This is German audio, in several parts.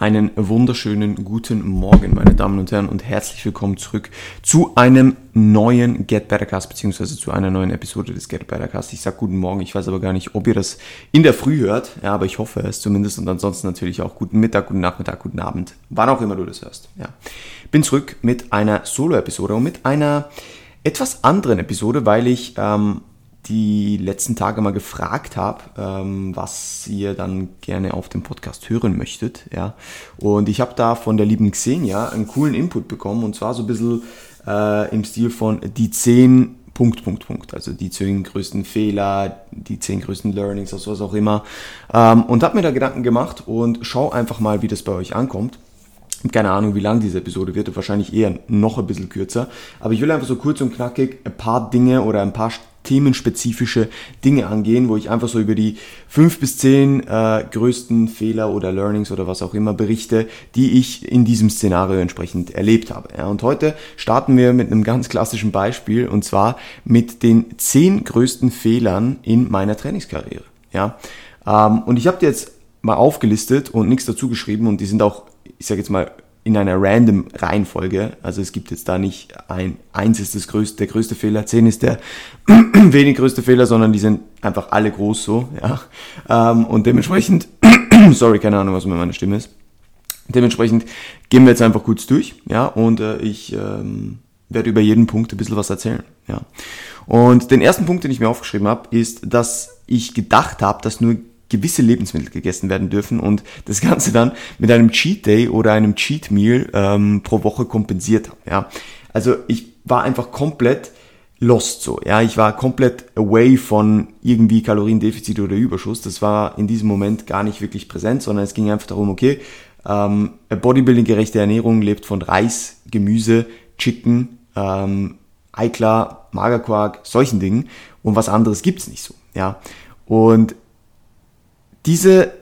Einen wunderschönen guten Morgen, meine Damen und Herren, und herzlich willkommen zurück zu einem neuen Get Better Cast, beziehungsweise zu einer neuen Episode des Get Better Cast. Ich sage guten Morgen, ich weiß aber gar nicht, ob ihr das in der Früh hört, ja, aber ich hoffe es zumindest und ansonsten natürlich auch guten Mittag, guten Nachmittag, guten Abend, wann auch immer du das hörst. Ja. Bin zurück mit einer Solo-Episode und mit einer etwas anderen Episode, weil ich ähm, die letzten Tage mal gefragt habe, ähm, was ihr dann gerne auf dem Podcast hören möchtet. Ja. Und ich habe da von der lieben Xenia einen coolen Input bekommen und zwar so ein bisschen äh, im Stil von die 10 Punkt, Punkt, Punkt. Also die 10 größten Fehler, die 10 größten Learnings, aus was auch immer. Ähm, und habe mir da Gedanken gemacht und schau einfach mal, wie das bei euch ankommt keine Ahnung, wie lang diese Episode wird, wahrscheinlich eher noch ein bisschen kürzer. Aber ich will einfach so kurz und knackig ein paar Dinge oder ein paar themenspezifische Dinge angehen, wo ich einfach so über die fünf bis zehn äh, größten Fehler oder Learnings oder was auch immer berichte, die ich in diesem Szenario entsprechend erlebt habe. Ja, und heute starten wir mit einem ganz klassischen Beispiel und zwar mit den zehn größten Fehlern in meiner Trainingskarriere. Ja, ähm, und ich habe dir jetzt mal aufgelistet und nichts dazu geschrieben und die sind auch, ich sage jetzt mal, in einer random Reihenfolge. Also es gibt jetzt da nicht ein, eins ist das größte, der größte Fehler, zehn ist der wenig größte Fehler, sondern die sind einfach alle groß so, ja. Ähm, und dementsprechend, sorry, keine Ahnung, was mit meiner Stimme ist. Dementsprechend gehen wir jetzt einfach kurz durch, ja, und äh, ich ähm, werde über jeden Punkt ein bisschen was erzählen, ja. Und den ersten Punkt, den ich mir aufgeschrieben habe, ist, dass ich gedacht habe, dass nur gewisse Lebensmittel gegessen werden dürfen und das Ganze dann mit einem Cheat Day oder einem Cheat Meal ähm, pro Woche kompensiert habe. Ja. Also ich war einfach komplett lost so. Ja, ich war komplett away von irgendwie Kaloriendefizit oder Überschuss. Das war in diesem Moment gar nicht wirklich präsent, sondern es ging einfach darum, okay, ähm, Bodybuilding-gerechte Ernährung lebt von Reis, Gemüse, Chicken, ähm, Eiklar, Magerquark, solchen Dingen und was anderes gibt's nicht so. Ja, und diese,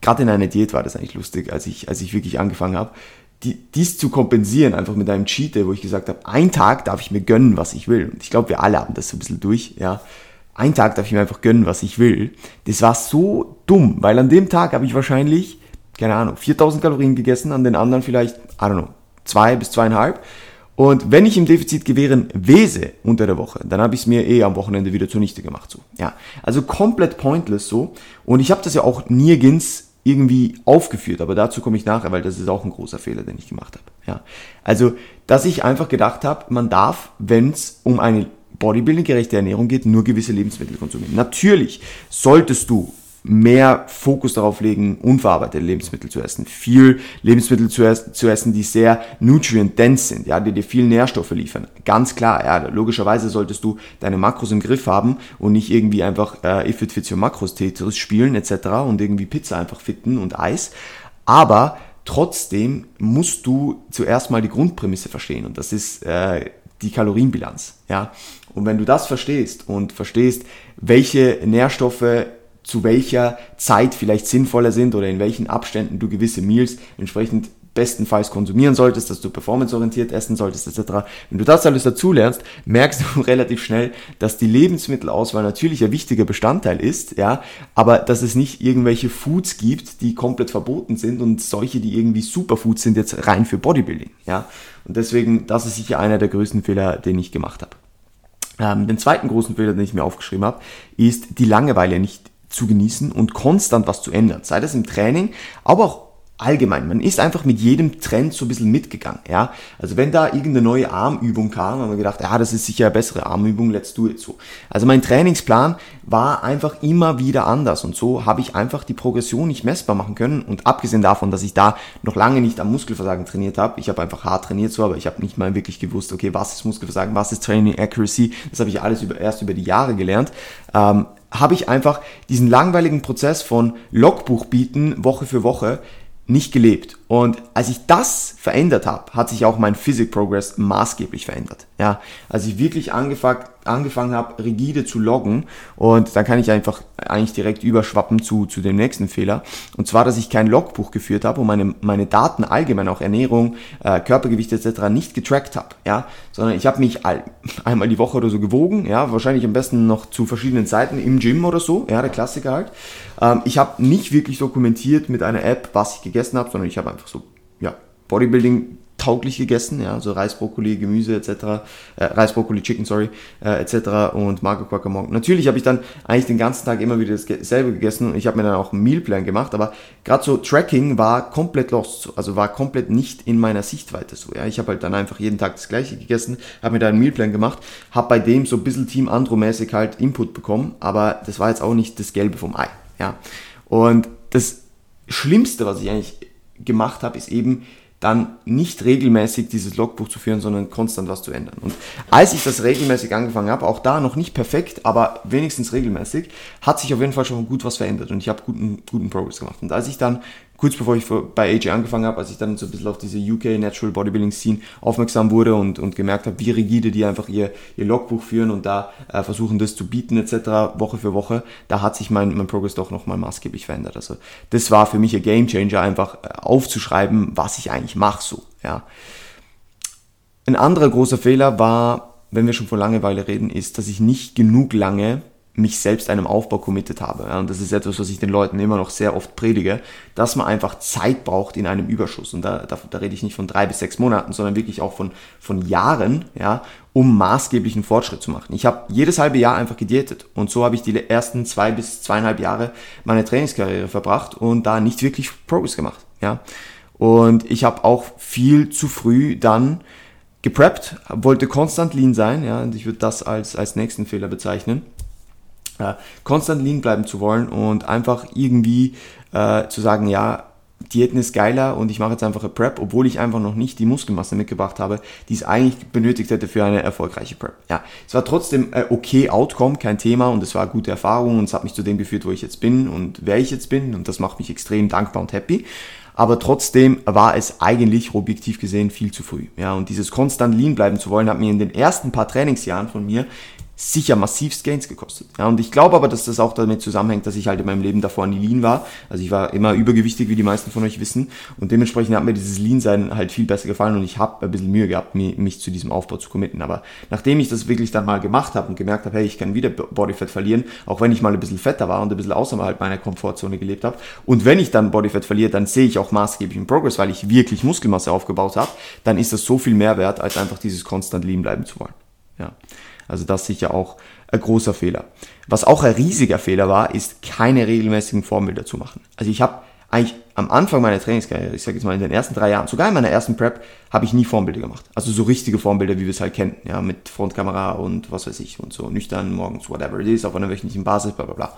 gerade in einer Diät war das eigentlich lustig, als ich, als ich wirklich angefangen habe, die, dies zu kompensieren, einfach mit einem Cheat wo ich gesagt habe, ein Tag darf ich mir gönnen, was ich will. Und ich glaube, wir alle haben das so ein bisschen durch, ja. Ein Tag darf ich mir einfach gönnen, was ich will. Das war so dumm, weil an dem Tag habe ich wahrscheinlich, keine Ahnung, 4000 Kalorien gegessen, an den anderen vielleicht, I don't know, zwei bis zweieinhalb. Und wenn ich im Defizit gewähren wese unter der Woche, dann habe ich es mir eh am Wochenende wieder zunichte gemacht. So. Ja, also komplett pointless so. Und ich habe das ja auch nirgends irgendwie aufgeführt, aber dazu komme ich nachher, weil das ist auch ein großer Fehler, den ich gemacht habe. Ja, also dass ich einfach gedacht habe, man darf, wenn es um eine Bodybuilding-gerechte Ernährung geht, nur gewisse Lebensmittel konsumieren. Natürlich solltest du mehr Fokus darauf legen, unverarbeitete Lebensmittel zu essen, viel Lebensmittel zu, essen, zu essen, die sehr nutrient-dense sind, ja, die dir viel Nährstoffe liefern. Ganz klar, ja, logischerweise solltest du deine Makros im Griff haben und nicht irgendwie einfach äh, If It Fits Your Makros Tetris spielen etc. und irgendwie Pizza einfach fitten und Eis. Aber trotzdem musst du zuerst mal die Grundprämisse verstehen und das ist äh, die Kalorienbilanz, ja. Und wenn du das verstehst und verstehst, welche Nährstoffe zu welcher Zeit vielleicht sinnvoller sind oder in welchen Abständen du gewisse Meals entsprechend bestenfalls konsumieren solltest, dass du performanceorientiert essen solltest, etc. Wenn du das alles dazu lernst, merkst du relativ schnell, dass die Lebensmittelauswahl natürlich ein wichtiger Bestandteil ist, ja, aber dass es nicht irgendwelche Foods gibt, die komplett verboten sind und solche, die irgendwie Superfoods sind, jetzt rein für Bodybuilding, ja. Und deswegen, das ist sicher einer der größten Fehler, den ich gemacht habe. Ähm, den zweiten großen Fehler, den ich mir aufgeschrieben habe, ist die Langeweile nicht zu genießen und konstant was zu ändern. Sei das im Training, aber auch allgemein. Man ist einfach mit jedem Trend so ein bisschen mitgegangen, ja. Also wenn da irgendeine neue Armübung kam, haben wir gedacht, ja, das ist sicher eine bessere Armübung, let's do it so. Also mein Trainingsplan war einfach immer wieder anders und so habe ich einfach die Progression nicht messbar machen können und abgesehen davon, dass ich da noch lange nicht am Muskelversagen trainiert habe, ich habe einfach hart trainiert so, aber ich habe nicht mal wirklich gewusst, okay, was ist Muskelversagen, was ist Training Accuracy, das habe ich alles über, erst über die Jahre gelernt. Ähm, habe ich einfach diesen langweiligen Prozess von Logbuch bieten Woche für Woche nicht gelebt. Und als ich das verändert habe, hat sich auch mein Physic Progress maßgeblich verändert. Ja, als ich wirklich angefangen, angefangen habe, rigide zu loggen und dann kann ich einfach eigentlich direkt überschwappen zu, zu dem nächsten Fehler. Und zwar, dass ich kein Logbuch geführt habe und meine, meine Daten allgemein, auch Ernährung, äh, Körpergewicht etc. nicht getrackt habe. Ja, sondern ich habe mich all, einmal die Woche oder so gewogen. Ja, wahrscheinlich am besten noch zu verschiedenen Zeiten im Gym oder so. Ja, der Klassiker halt. Ähm, ich habe nicht wirklich dokumentiert mit einer App, was ich gegessen habe, sondern ich habe einfach so, ja, Bodybuilding tauglich gegessen, ja, so Reis, Brokkoli, Gemüse etc., äh, Reis, Brokkoli, Chicken, sorry, äh, etc. und Magerquark Morgen. Natürlich habe ich dann eigentlich den ganzen Tag immer wieder dasselbe gegessen und ich habe mir dann auch einen Mealplan gemacht, aber gerade so Tracking war komplett lost, also war komplett nicht in meiner Sichtweite so, ja. Ich habe halt dann einfach jeden Tag das gleiche gegessen, habe mir da einen Mealplan gemacht, habe bei dem so ein bisschen Team Andro-mäßig halt Input bekommen, aber das war jetzt auch nicht das Gelbe vom Ei, ja. Und das Schlimmste, was ich eigentlich gemacht habe, ist eben dann nicht regelmäßig dieses Logbuch zu führen, sondern konstant was zu ändern. Und als ich das regelmäßig angefangen habe, auch da noch nicht perfekt, aber wenigstens regelmäßig, hat sich auf jeden Fall schon gut was verändert und ich habe guten, guten Progress gemacht. Und als ich dann kurz bevor ich bei AJ angefangen habe, als ich dann so ein bisschen auf diese UK Natural Bodybuilding Scene aufmerksam wurde und, und gemerkt habe, wie rigide die einfach ihr, ihr Logbuch führen und da äh, versuchen, das zu bieten etc. Woche für Woche, da hat sich mein, mein Progress doch nochmal maßgeblich verändert. Also das war für mich ein Game Changer, einfach äh, aufzuschreiben, was ich eigentlich mache so. Ja. Ein anderer großer Fehler war, wenn wir schon von Langeweile reden, ist, dass ich nicht genug lange mich selbst einem Aufbau committed habe. Ja, und das ist etwas, was ich den Leuten immer noch sehr oft predige, dass man einfach Zeit braucht in einem Überschuss. Und da, da, da rede ich nicht von drei bis sechs Monaten, sondern wirklich auch von, von Jahren, ja, um maßgeblichen Fortschritt zu machen. Ich habe jedes halbe Jahr einfach gediätet und so habe ich die ersten zwei bis zweieinhalb Jahre meine Trainingskarriere verbracht und da nicht wirklich Progress gemacht. Ja. Und ich habe auch viel zu früh dann gepreppt, wollte konstant lean sein, ja, und ich würde das als, als nächsten Fehler bezeichnen äh, konstant lean bleiben zu wollen und einfach irgendwie äh, zu sagen, ja, Diäten ist geiler und ich mache jetzt einfach eine Prep, obwohl ich einfach noch nicht die Muskelmasse mitgebracht habe, die es eigentlich benötigt hätte für eine erfolgreiche Prep. Ja, es war trotzdem äh, okay Outcome, kein Thema und es war gute Erfahrung und es hat mich zu dem geführt, wo ich jetzt bin und wer ich jetzt bin und das macht mich extrem dankbar und happy. Aber trotzdem war es eigentlich objektiv gesehen viel zu früh. Ja, und dieses konstant lean bleiben zu wollen, hat mir in den ersten paar Trainingsjahren von mir sicher massivst Gains gekostet. Ja, und ich glaube aber, dass das auch damit zusammenhängt, dass ich halt in meinem Leben davor nie lean war. Also ich war immer übergewichtig, wie die meisten von euch wissen. Und dementsprechend hat mir dieses Lean-Sein halt viel besser gefallen und ich habe ein bisschen Mühe gehabt, mich zu diesem Aufbau zu committen. Aber nachdem ich das wirklich dann mal gemacht habe und gemerkt habe, hey, ich kann wieder Bodyfat verlieren, auch wenn ich mal ein bisschen fetter war und ein bisschen außerhalb meiner Komfortzone gelebt habe. Und wenn ich dann Bodyfat verliere, dann sehe ich auch maßgeblichen Progress, weil ich wirklich Muskelmasse aufgebaut habe, dann ist das so viel mehr wert, als einfach dieses konstant lean bleiben zu wollen. Ja. Also das sicher auch ein großer Fehler. Was auch ein riesiger Fehler war, ist keine regelmäßigen Vorbilder zu machen. Also ich habe eigentlich am Anfang meiner Trainingskarriere, ich sage jetzt mal in den ersten drei Jahren, sogar in meiner ersten Prep, habe ich nie Formbilder gemacht. Also so richtige Formbilder, wie wir es halt kennen, ja, mit Frontkamera und was weiß ich und so nüchtern morgens, whatever it is, auf einer wöchentlichen Basis, bla bla bla.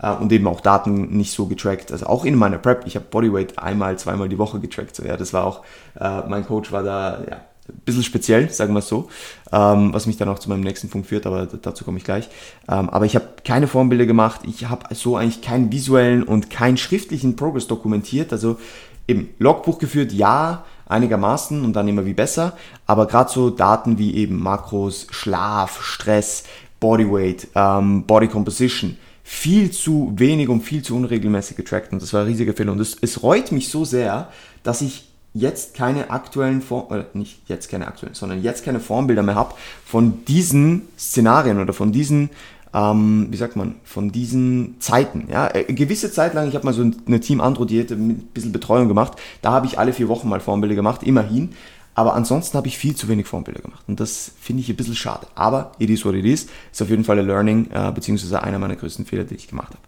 Äh, und eben auch Daten nicht so getrackt. Also auch in meiner Prep, ich habe Bodyweight einmal, zweimal die Woche getrackt. So, ja, das war auch, äh, mein Coach war da, ja, ein bisschen speziell, sagen wir es so, ähm, was mich dann auch zu meinem nächsten Punkt führt, aber dazu komme ich gleich. Ähm, aber ich habe keine Formbilder gemacht, ich habe so eigentlich keinen visuellen und keinen schriftlichen Progress dokumentiert, also eben Logbuch geführt, ja, einigermaßen und dann immer wie besser, aber gerade so Daten wie eben Makros, Schlaf, Stress, Bodyweight, ähm, Body Composition, viel zu wenig und viel zu unregelmäßig getrackt und das war ein riesiger Fehler und es, es reut mich so sehr, dass ich jetzt keine aktuellen Form, äh, nicht jetzt keine aktuellen, sondern jetzt keine Formbilder mehr habe von diesen Szenarien oder von diesen, ähm, wie sagt man, von diesen Zeiten. Ja, eine äh, gewisse Zeit lang, ich habe mal so eine Team Andro Diät mit ein bisschen Betreuung gemacht, da habe ich alle vier Wochen mal Formbilder gemacht, immerhin. Aber ansonsten habe ich viel zu wenig Formbilder gemacht. Und das finde ich ein bisschen schade. Aber it is what it is. Ist auf jeden Fall ein Learning, äh, beziehungsweise einer meiner größten Fehler, die ich gemacht habe.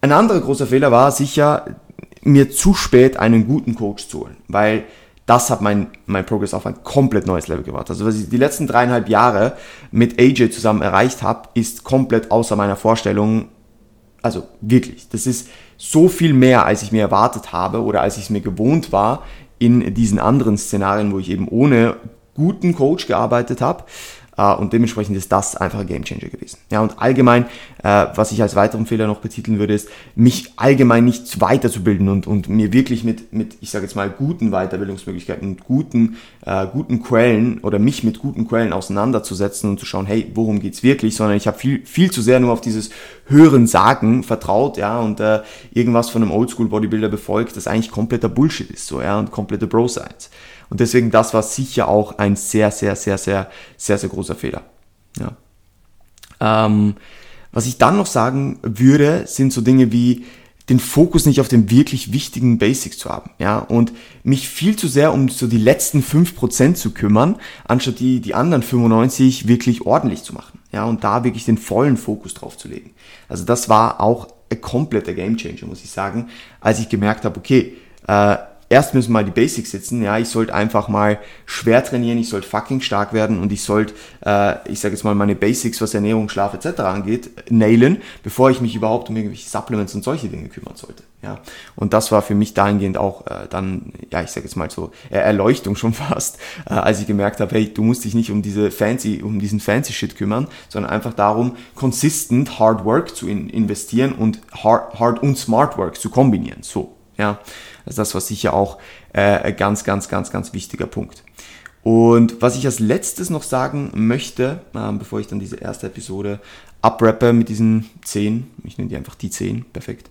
Ein anderer großer Fehler war sicher mir zu spät einen guten Coach zu holen, weil das hat mein, mein Progress auf ein komplett neues Level gebracht. Also was ich die letzten dreieinhalb Jahre mit AJ zusammen erreicht habe, ist komplett außer meiner Vorstellung. Also wirklich, das ist so viel mehr, als ich mir erwartet habe oder als ich es mir gewohnt war in diesen anderen Szenarien, wo ich eben ohne guten Coach gearbeitet habe. Äh, und dementsprechend ist das einfach ein Gamechanger gewesen. Ja, und allgemein, äh, was ich als weiteren Fehler noch betiteln würde, ist, mich allgemein nicht weiterzubilden und, und mir wirklich mit, mit, ich sage jetzt mal, guten Weiterbildungsmöglichkeiten und guten, äh, guten Quellen oder mich mit guten Quellen auseinanderzusetzen und zu schauen, hey, worum geht's wirklich, sondern ich habe viel, viel zu sehr nur auf dieses Hören, Sagen vertraut, ja, und äh, irgendwas von einem Oldschool-Bodybuilder befolgt, das eigentlich kompletter Bullshit ist, so, ja, und komplette Bro-Science. Und deswegen, das war sicher auch ein sehr, sehr, sehr, sehr, sehr, sehr großer Fehler. Ja. Ähm, was ich dann noch sagen würde, sind so Dinge wie den Fokus nicht auf den wirklich wichtigen Basics zu haben, ja, und mich viel zu sehr um so die letzten 5% zu kümmern, anstatt die, die anderen 95 wirklich ordentlich zu machen, ja, und da wirklich den vollen Fokus drauf zu legen. Also das war auch ein kompletter Gamechanger, muss ich sagen, als ich gemerkt habe, okay, äh, erst müssen mal die Basics sitzen. Ja, ich sollte einfach mal schwer trainieren, ich sollte fucking stark werden und ich sollte, äh, ich sage jetzt mal, meine Basics, was Ernährung, Schlaf etc. angeht, nailen, bevor ich mich überhaupt um irgendwelche Supplements und solche Dinge kümmern sollte. Ja, und das war für mich dahingehend auch äh, dann, ja, ich sage jetzt mal so äh, Erleuchtung schon fast, äh, als ich gemerkt habe, hey, du musst dich nicht um diese fancy, um diesen fancy Shit kümmern, sondern einfach darum, consistent Hard Work zu in investieren und Hard, Hard und Smart Work zu kombinieren. So, ja. Also das war sicher auch äh, ganz, ganz, ganz, ganz wichtiger Punkt. Und was ich als letztes noch sagen möchte, äh, bevor ich dann diese erste Episode abrappe mit diesen 10, ich nenne die einfach die 10, perfekt,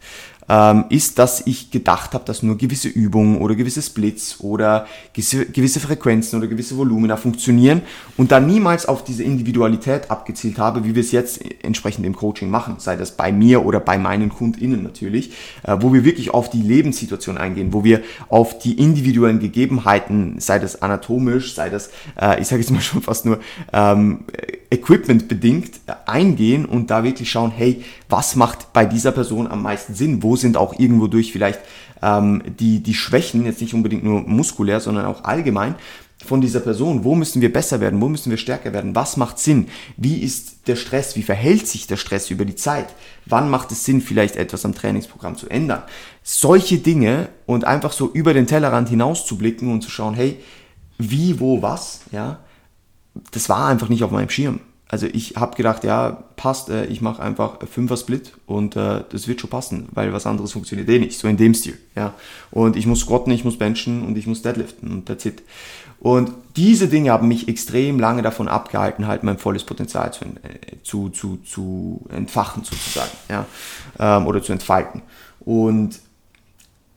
ähm, ist, dass ich gedacht habe, dass nur gewisse Übungen oder gewisse Splits oder gewisse Frequenzen oder gewisse Volumina funktionieren und da niemals auf diese Individualität abgezielt habe, wie wir es jetzt entsprechend im Coaching machen, sei das bei mir oder bei meinen KundInnen natürlich, äh, wo wir wirklich auf die Lebenssituation eingehen, wo wir auf die individuellen Gegebenheiten, sei das anatomisch, sei das, äh, ich sage jetzt mal schon fast nur ähm, Equipment bedingt, eingehen und da wirklich schauen, hey, was macht bei dieser Person am meisten Sinn? Wo sind auch irgendwo durch vielleicht ähm, die, die Schwächen, jetzt nicht unbedingt nur muskulär, sondern auch allgemein von dieser Person? Wo müssen wir besser werden? Wo müssen wir stärker werden? Was macht Sinn? Wie ist der Stress? Wie verhält sich der Stress über die Zeit? Wann macht es Sinn, vielleicht etwas am Trainingsprogramm zu ändern? Solche Dinge und einfach so über den Tellerrand hinaus zu blicken und zu schauen, hey, wie, wo, was, ja, das war einfach nicht auf meinem Schirm also ich habe gedacht, ja, passt, äh, ich mache einfach Fünfer Split und äh, das wird schon passen, weil was anderes funktioniert eh nicht, so in dem Stil, ja. Und ich muss squatten, ich muss benchen und ich muss deadliften und that's it. Und diese Dinge haben mich extrem lange davon abgehalten, halt mein volles Potenzial zu, äh, zu, zu, zu entfachen sozusagen, ja, ähm, oder zu entfalten. Und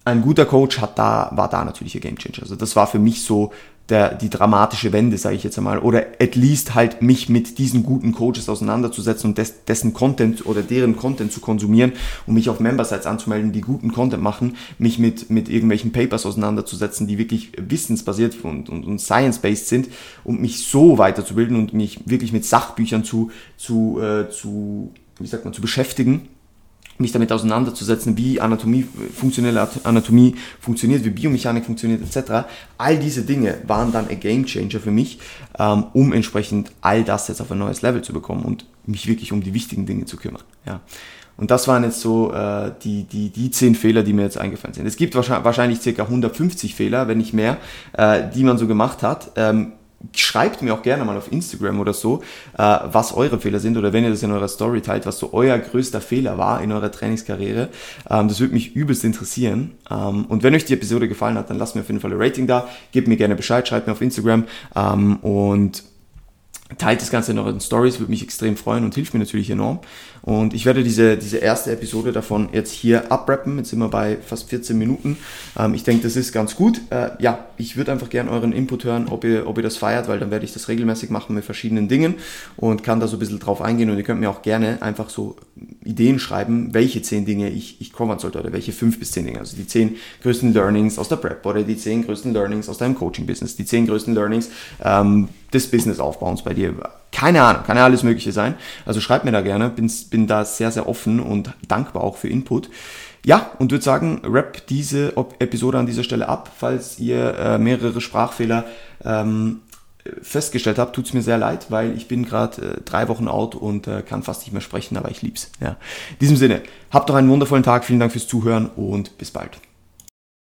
ein guter Coach hat da, war da natürlich ein Gamechanger. Also das war für mich so der, die dramatische Wende, sage ich jetzt einmal, oder at least halt mich mit diesen guten Coaches auseinanderzusetzen und des, dessen Content oder deren Content zu konsumieren und mich auf Member-Sites anzumelden, die guten Content machen, mich mit, mit irgendwelchen Papers auseinanderzusetzen, die wirklich wissensbasiert und, und, und science-based sind und mich so weiterzubilden und mich wirklich mit Sachbüchern zu, zu, äh, zu wie sagt man, zu beschäftigen mich damit auseinanderzusetzen, wie Anatomie, funktionelle Anatomie funktioniert, wie Biomechanik funktioniert, etc. All diese Dinge waren dann ein Game Changer für mich, ähm, um entsprechend all das jetzt auf ein neues Level zu bekommen und mich wirklich um die wichtigen Dinge zu kümmern. Ja. Und das waren jetzt so äh, die, die, die zehn Fehler, die mir jetzt eingefallen sind. Es gibt wahrscheinlich, wahrscheinlich circa 150 Fehler, wenn nicht mehr, äh, die man so gemacht hat. Ähm, schreibt mir auch gerne mal auf Instagram oder so, äh, was eure Fehler sind oder wenn ihr das in eurer Story teilt, was so euer größter Fehler war in eurer Trainingskarriere. Ähm, das würde mich übelst interessieren. Ähm, und wenn euch die Episode gefallen hat, dann lasst mir auf jeden Fall ein Rating da, gebt mir gerne Bescheid, schreibt mir auf Instagram ähm, und Teilt das Ganze in euren Stories, würde mich extrem freuen und hilft mir natürlich enorm. Und ich werde diese, diese erste Episode davon jetzt hier abrappen. Jetzt sind wir bei fast 14 Minuten. Ähm, ich denke, das ist ganz gut. Äh, ja, ich würde einfach gerne euren Input hören, ob ihr, ob ihr das feiert, weil dann werde ich das regelmäßig machen mit verschiedenen Dingen und kann da so ein bisschen drauf eingehen. Und ihr könnt mir auch gerne einfach so Ideen schreiben, welche 10 Dinge ich, ich covern sollte oder welche 5 bis 10 Dinge. Also die 10 größten Learnings aus der Prep oder die 10 größten Learnings aus deinem Coaching-Business, die 10 größten Learnings ähm, des Business-Aufbauens bei dir. Keine Ahnung, kann ja alles Mögliche sein. Also schreibt mir da gerne, bin, bin da sehr, sehr offen und dankbar auch für Input. Ja, und würde sagen, wrap diese Episode an dieser Stelle ab. Falls ihr äh, mehrere Sprachfehler ähm, festgestellt habt, tut es mir sehr leid, weil ich bin gerade äh, drei Wochen out und äh, kann fast nicht mehr sprechen, aber ich lieb's. Ja. In diesem Sinne, habt doch einen wundervollen Tag, vielen Dank fürs Zuhören und bis bald.